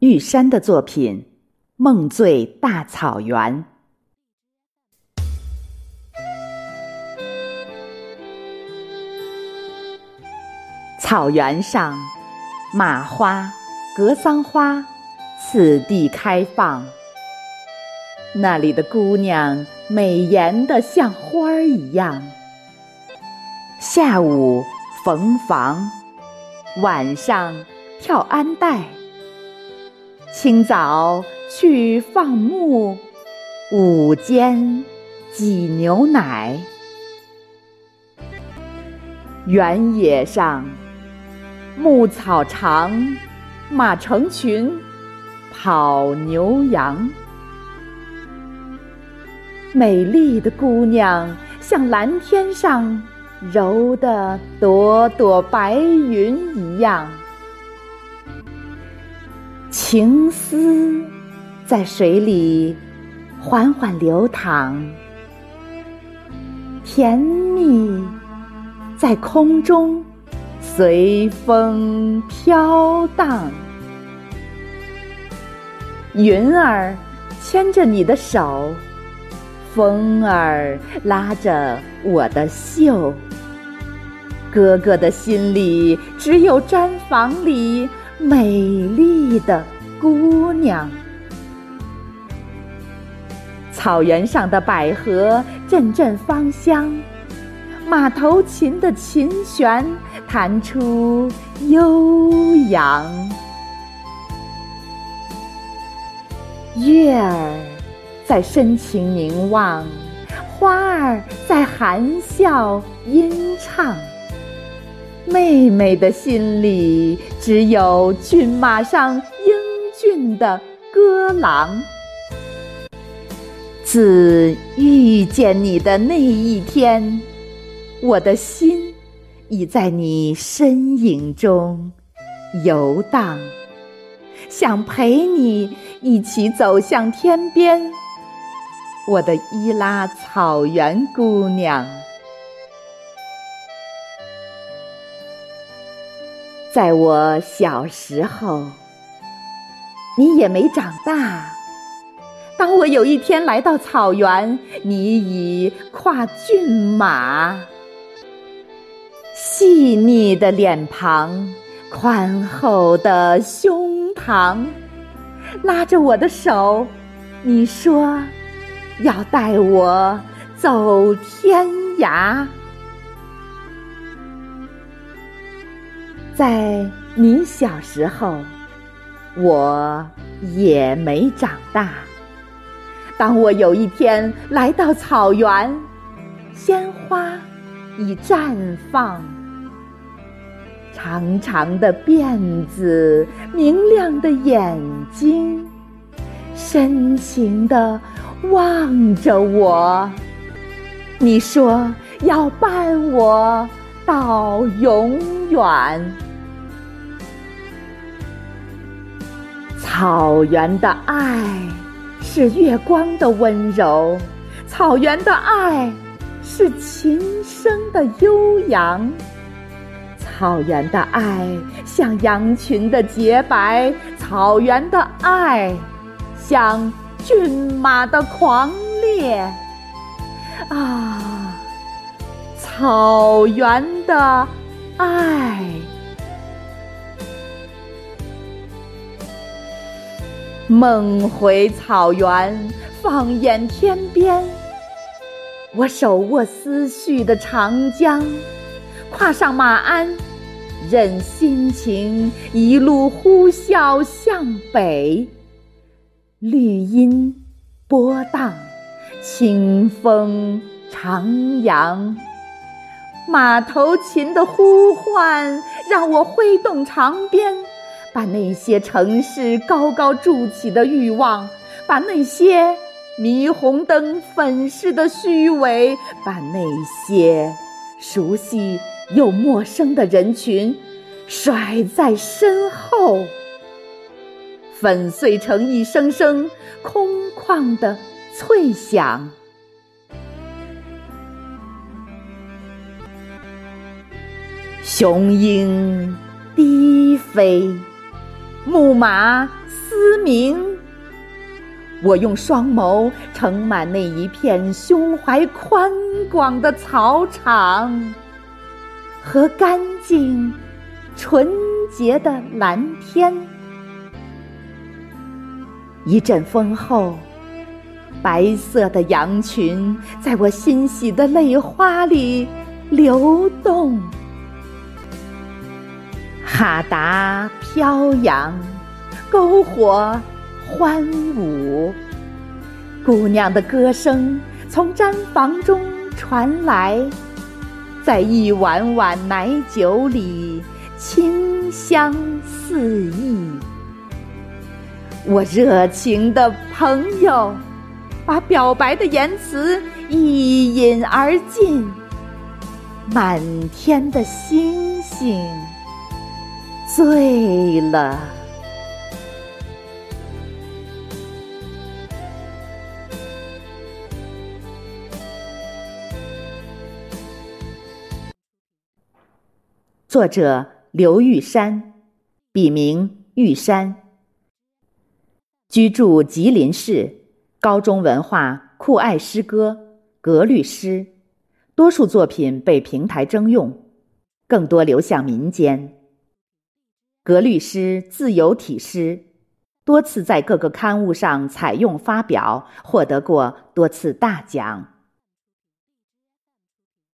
玉山的作品《梦醉大草原》。草原上，马花、格桑花，次第开放。那里的姑娘美颜的像花儿一样。下午缝房，晚上跳安带，清早去放牧，午间挤牛奶。原野上，牧草长，马成群，跑牛羊。美丽的姑娘像蓝天上揉的朵朵白云一样，情丝在水里缓缓流淌，甜蜜在空中随风飘荡。云儿牵着你的手。风儿拉着我的袖，哥哥的心里只有毡房里美丽的姑娘。草原上的百合阵阵芳香，马头琴的琴弦弹出悠扬，月儿。在深情凝望，花儿在含笑吟唱。妹妹的心里只有骏马上英俊的歌郎。自遇见你的那一天，我的心已在你身影中游荡，想陪你一起走向天边。我的伊拉草原姑娘，在我小时候，你也没长大。当我有一天来到草原，你已跨骏马，细腻的脸庞，宽厚的胸膛，拉着我的手，你说。要带我走天涯，在你小时候，我也没长大。当我有一天来到草原，鲜花已绽放，长长的辫子，明亮的眼睛，深情的。望着我，你说要伴我到永远。草原的爱是月光的温柔，草原的爱是琴声的悠扬，草原的爱像羊群的洁白，草原的爱像。骏马的狂烈啊，草原的爱，梦回草原，放眼天边，我手握思绪的长江，跨上马鞍，任心情一路呼啸向北。绿荫波荡，清风徜徉，马头琴的呼唤让我挥动长鞭，把那些城市高高筑起的欲望，把那些霓虹灯粉饰的虚伪，把那些熟悉又陌生的人群甩在身后。粉碎成一声声空旷的脆响。雄鹰低飞，牧马嘶嘶鸣。我用双眸盛满那一片胸怀宽广的草场和干净纯洁的蓝天。一阵风后，白色的羊群在我欣喜的泪花里流动。哈达飘扬，篝火欢舞，姑娘的歌声从毡房中传来，在一碗碗奶酒里清香四溢。我热情的朋友，把表白的言辞一饮而尽，满天的星星。醉了。作者刘玉山，笔名玉山，居住吉林市，高中文化，酷爱诗歌，格律诗，多数作品被平台征用，更多流向民间。格律诗自由体诗，多次在各个刊物上采用发表，获得过多次大奖。